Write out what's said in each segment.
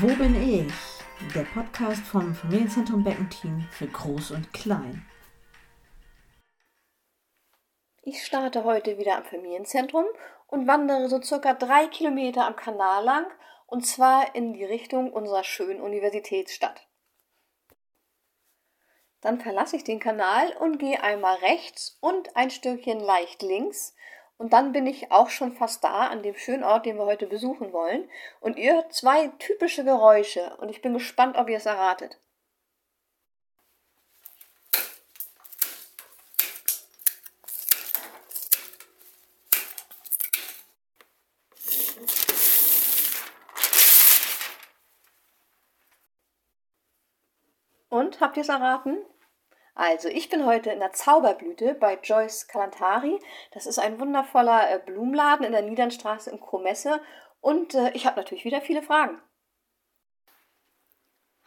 Wo bin ich? Der Podcast vom Familienzentrum Beckenteam für Groß und Klein. Ich starte heute wieder am Familienzentrum und wandere so circa drei Kilometer am Kanal lang und zwar in die Richtung unserer schönen Universitätsstadt. Dann verlasse ich den Kanal und gehe einmal rechts und ein Stückchen leicht links und dann bin ich auch schon fast da, an dem schönen Ort, den wir heute besuchen wollen. Und ihr hört zwei typische Geräusche und ich bin gespannt, ob ihr es erratet. Und habt ihr es erraten? Also, ich bin heute in der Zauberblüte bei Joyce Kalantari. Das ist ein wundervoller äh, Blumenladen in der Niedernstraße in Kromesse. Und äh, ich habe natürlich wieder viele Fragen.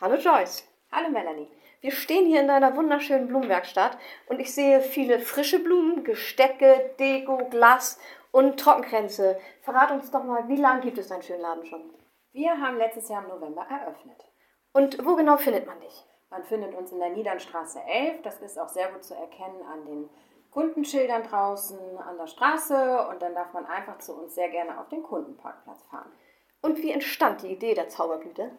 Hallo Joyce. Hallo Melanie. Wir stehen hier in deiner wunderschönen Blumenwerkstatt und ich sehe viele frische Blumen, Gestecke, Deko, Glas und Trockenkränze. Verrat uns doch mal, wie lange gibt es deinen schönen Laden schon? Wir haben letztes Jahr im November eröffnet. Und wo genau findet man dich? Man findet uns in der Niedernstraße 11. Das ist auch sehr gut zu erkennen an den Kundenschildern draußen an der Straße und dann darf man einfach zu uns sehr gerne auf den Kundenparkplatz fahren. Und wie entstand die Idee der Zauberblüte?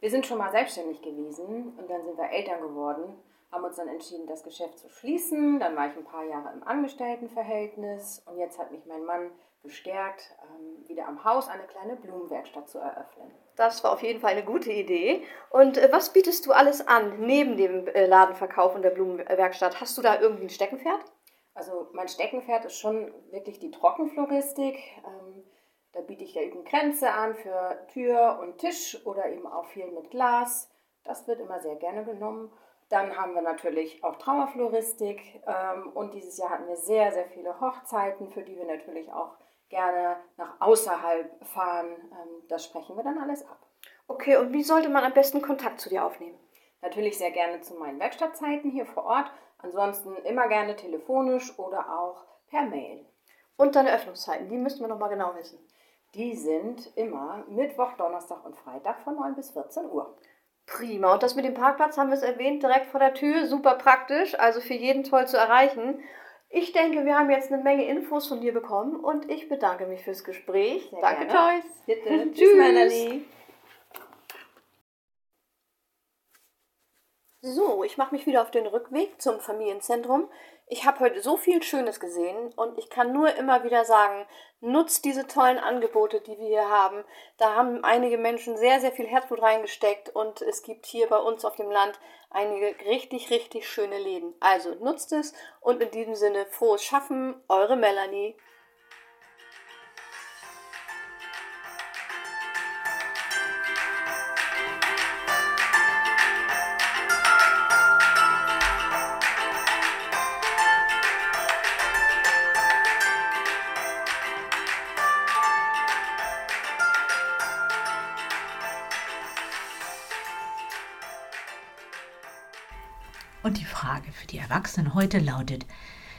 Wir sind schon mal selbstständig gewesen und dann sind wir Eltern geworden, haben uns dann entschieden, das Geschäft zu schließen. Dann war ich ein paar Jahre im Angestelltenverhältnis und jetzt hat mich mein Mann bestärkt, ähm, wieder am Haus eine kleine Blumenwerkstatt zu eröffnen. Das war auf jeden Fall eine gute Idee. Und äh, was bietest du alles an neben dem äh, Ladenverkauf und der Blumenwerkstatt? Hast du da irgendwie ein Steckenpferd? Also mein Steckenpferd ist schon wirklich die Trockenfloristik. Ähm, da biete ich ja eben Kränze an für Tür und Tisch oder eben auch viel mit Glas. Das wird immer sehr gerne genommen. Dann haben wir natürlich auch Trauerfloristik ähm, und dieses Jahr hatten wir sehr, sehr viele Hochzeiten, für die wir natürlich auch gerne nach außerhalb fahren. Ähm, das sprechen wir dann alles ab. Okay, und wie sollte man am besten Kontakt zu dir aufnehmen? Natürlich sehr gerne zu meinen Werkstattzeiten hier vor Ort. Ansonsten immer gerne telefonisch oder auch per Mail. Und deine Öffnungszeiten, die müssten wir nochmal genau wissen. Die sind immer Mittwoch, Donnerstag und Freitag von 9 bis 14 Uhr. Prima. Und das mit dem Parkplatz haben wir es erwähnt, direkt vor der Tür. Super praktisch, also für jeden toll zu erreichen. Ich denke, wir haben jetzt eine Menge Infos von dir bekommen und ich bedanke mich fürs Gespräch. Sehr Danke, gerne. Joyce. Bitte. Tschüss. Melanie. So, ich mache mich wieder auf den Rückweg zum Familienzentrum. Ich habe heute so viel Schönes gesehen und ich kann nur immer wieder sagen, nutzt diese tollen Angebote, die wir hier haben. Da haben einige Menschen sehr, sehr viel Herzblut reingesteckt und es gibt hier bei uns auf dem Land einige richtig, richtig schöne Läden. Also nutzt es und in diesem Sinne frohes Schaffen, eure Melanie. Und die Frage für die Erwachsenen heute lautet,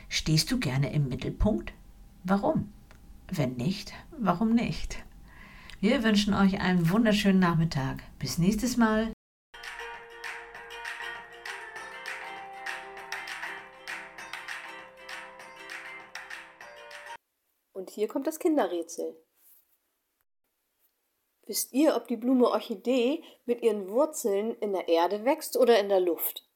stehst du gerne im Mittelpunkt? Warum? Wenn nicht, warum nicht? Wir wünschen euch einen wunderschönen Nachmittag. Bis nächstes Mal. Und hier kommt das Kinderrätsel. Wisst ihr, ob die Blume Orchidee mit ihren Wurzeln in der Erde wächst oder in der Luft?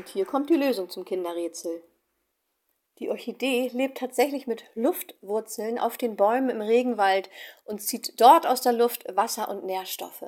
Und hier kommt die Lösung zum Kinderrätsel. Die Orchidee lebt tatsächlich mit Luftwurzeln auf den Bäumen im Regenwald und zieht dort aus der Luft Wasser und Nährstoffe.